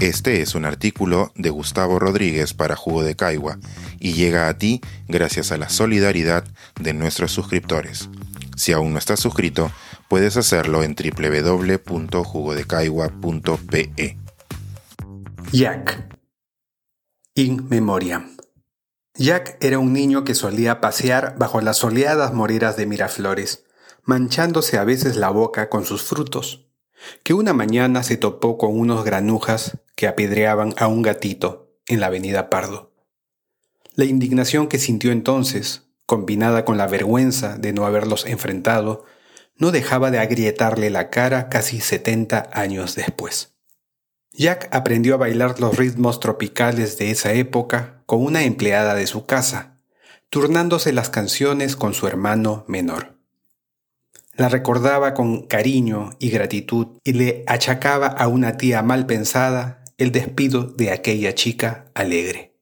Este es un artículo de Gustavo Rodríguez para Jugo de Caigua y llega a ti gracias a la solidaridad de nuestros suscriptores. Si aún no estás suscrito, puedes hacerlo en www.jugodecaigua.pe. Jack. In Memoriam. Jack era un niño que solía pasear bajo las soleadas moreras de Miraflores, manchándose a veces la boca con sus frutos, que una mañana se topó con unos granujas que apedreaban a un gatito en la avenida Pardo. La indignación que sintió entonces, combinada con la vergüenza de no haberlos enfrentado, no dejaba de agrietarle la cara casi 70 años después. Jack aprendió a bailar los ritmos tropicales de esa época con una empleada de su casa, turnándose las canciones con su hermano menor. La recordaba con cariño y gratitud y le achacaba a una tía mal pensada el despido de aquella chica alegre.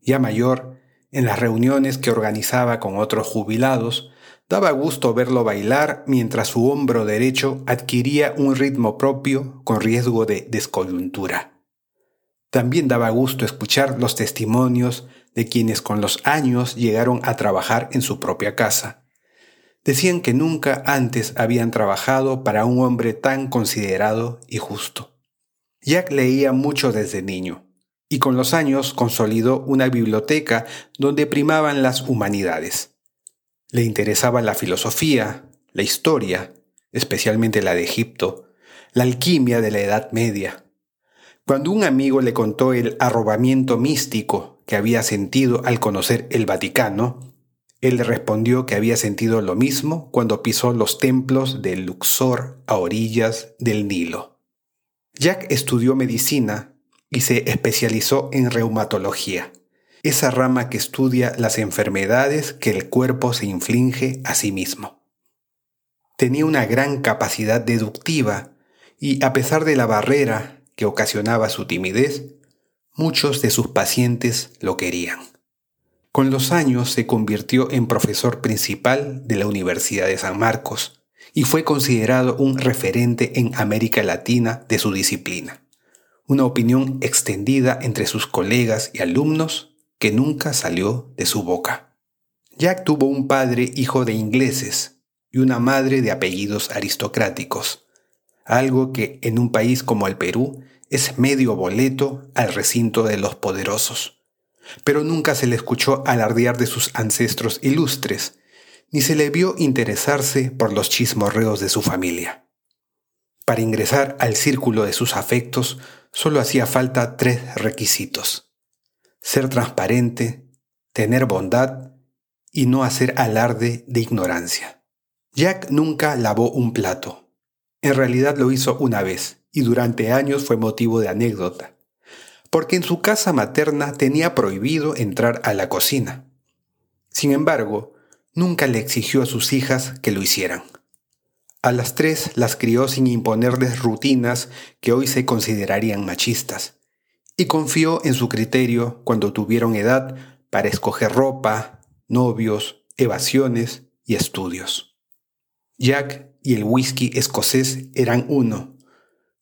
Ya mayor, en las reuniones que organizaba con otros jubilados, Daba gusto verlo bailar mientras su hombro derecho adquiría un ritmo propio con riesgo de descoyuntura. También daba gusto escuchar los testimonios de quienes con los años llegaron a trabajar en su propia casa. Decían que nunca antes habían trabajado para un hombre tan considerado y justo. Jack leía mucho desde niño, y con los años consolidó una biblioteca donde primaban las humanidades. Le interesaba la filosofía, la historia, especialmente la de Egipto, la alquimia de la Edad Media. Cuando un amigo le contó el arrobamiento místico que había sentido al conocer el Vaticano, él le respondió que había sentido lo mismo cuando pisó los templos de Luxor a orillas del Nilo. Jack estudió medicina y se especializó en reumatología esa rama que estudia las enfermedades que el cuerpo se inflige a sí mismo. Tenía una gran capacidad deductiva y a pesar de la barrera que ocasionaba su timidez, muchos de sus pacientes lo querían. Con los años se convirtió en profesor principal de la Universidad de San Marcos y fue considerado un referente en América Latina de su disciplina. Una opinión extendida entre sus colegas y alumnos que nunca salió de su boca. Jack tuvo un padre hijo de ingleses y una madre de apellidos aristocráticos, algo que en un país como el Perú es medio boleto al recinto de los poderosos. Pero nunca se le escuchó alardear de sus ancestros ilustres, ni se le vio interesarse por los chismorreos de su familia. Para ingresar al círculo de sus afectos solo hacía falta tres requisitos ser transparente, tener bondad y no hacer alarde de ignorancia. Jack nunca lavó un plato. En realidad lo hizo una vez y durante años fue motivo de anécdota, porque en su casa materna tenía prohibido entrar a la cocina. Sin embargo, nunca le exigió a sus hijas que lo hicieran. A las tres las crió sin imponerles rutinas que hoy se considerarían machistas y confió en su criterio cuando tuvieron edad para escoger ropa, novios, evasiones y estudios. Jack y el whisky escocés eran uno,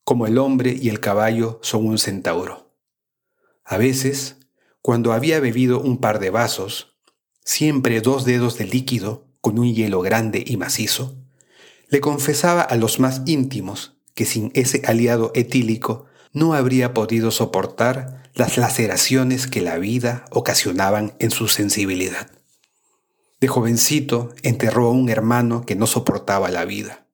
como el hombre y el caballo son un centauro. A veces, cuando había bebido un par de vasos, siempre dos dedos de líquido con un hielo grande y macizo, le confesaba a los más íntimos que sin ese aliado etílico no habría podido soportar las laceraciones que la vida ocasionaban en su sensibilidad. De jovencito enterró a un hermano que no soportaba la vida,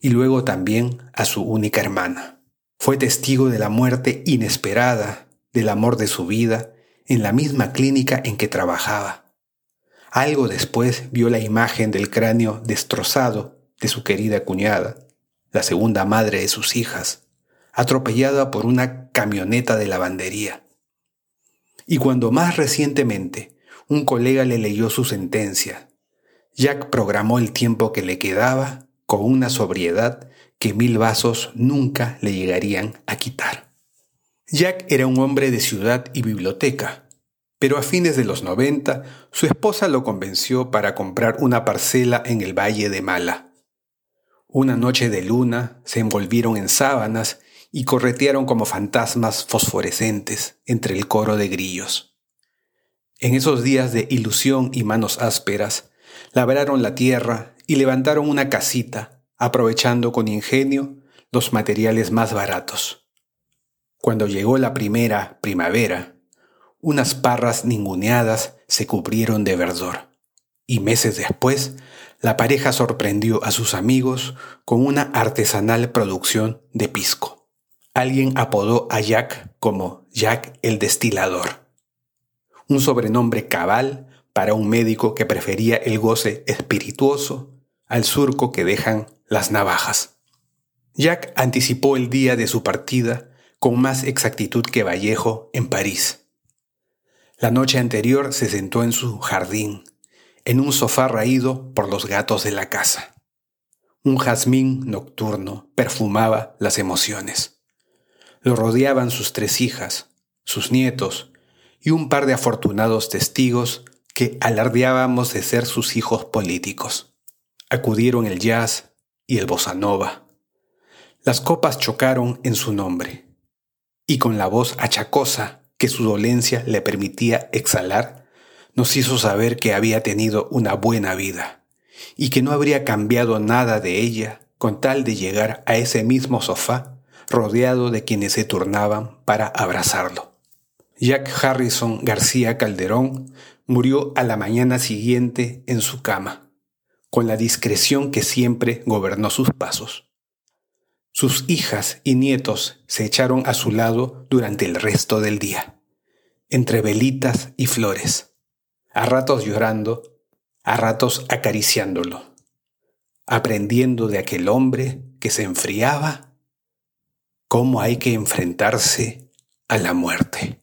y luego también a su única hermana. Fue testigo de la muerte inesperada del amor de su vida en la misma clínica en que trabajaba. Algo después vio la imagen del cráneo destrozado de su querida cuñada, la segunda madre de sus hijas, atropellada por una camioneta de lavandería. Y cuando más recientemente un colega le leyó su sentencia, Jack programó el tiempo que le quedaba con una sobriedad que mil vasos nunca le llegarían a quitar. Jack era un hombre de ciudad y biblioteca, pero a fines de los 90 su esposa lo convenció para comprar una parcela en el Valle de Mala. Una noche de luna se envolvieron en sábanas y corretearon como fantasmas fosforescentes entre el coro de grillos. En esos días de ilusión y manos ásperas, labraron la tierra y levantaron una casita, aprovechando con ingenio los materiales más baratos. Cuando llegó la primera primavera, unas parras ninguneadas se cubrieron de verdor, y meses después la pareja sorprendió a sus amigos con una artesanal producción de pisco. Alguien apodó a Jack como Jack el Destilador, un sobrenombre cabal para un médico que prefería el goce espirituoso al surco que dejan las navajas. Jack anticipó el día de su partida con más exactitud que Vallejo en París. La noche anterior se sentó en su jardín, en un sofá raído por los gatos de la casa. Un jazmín nocturno perfumaba las emociones. Lo rodeaban sus tres hijas, sus nietos y un par de afortunados testigos que alardeábamos de ser sus hijos políticos. Acudieron el jazz y el bossa nova. Las copas chocaron en su nombre, y con la voz achacosa que su dolencia le permitía exhalar, nos hizo saber que había tenido una buena vida, y que no habría cambiado nada de ella con tal de llegar a ese mismo sofá rodeado de quienes se turnaban para abrazarlo. Jack Harrison García Calderón murió a la mañana siguiente en su cama, con la discreción que siempre gobernó sus pasos. Sus hijas y nietos se echaron a su lado durante el resto del día, entre velitas y flores, a ratos llorando, a ratos acariciándolo, aprendiendo de aquel hombre que se enfriaba cómo hay que enfrentarse a la muerte.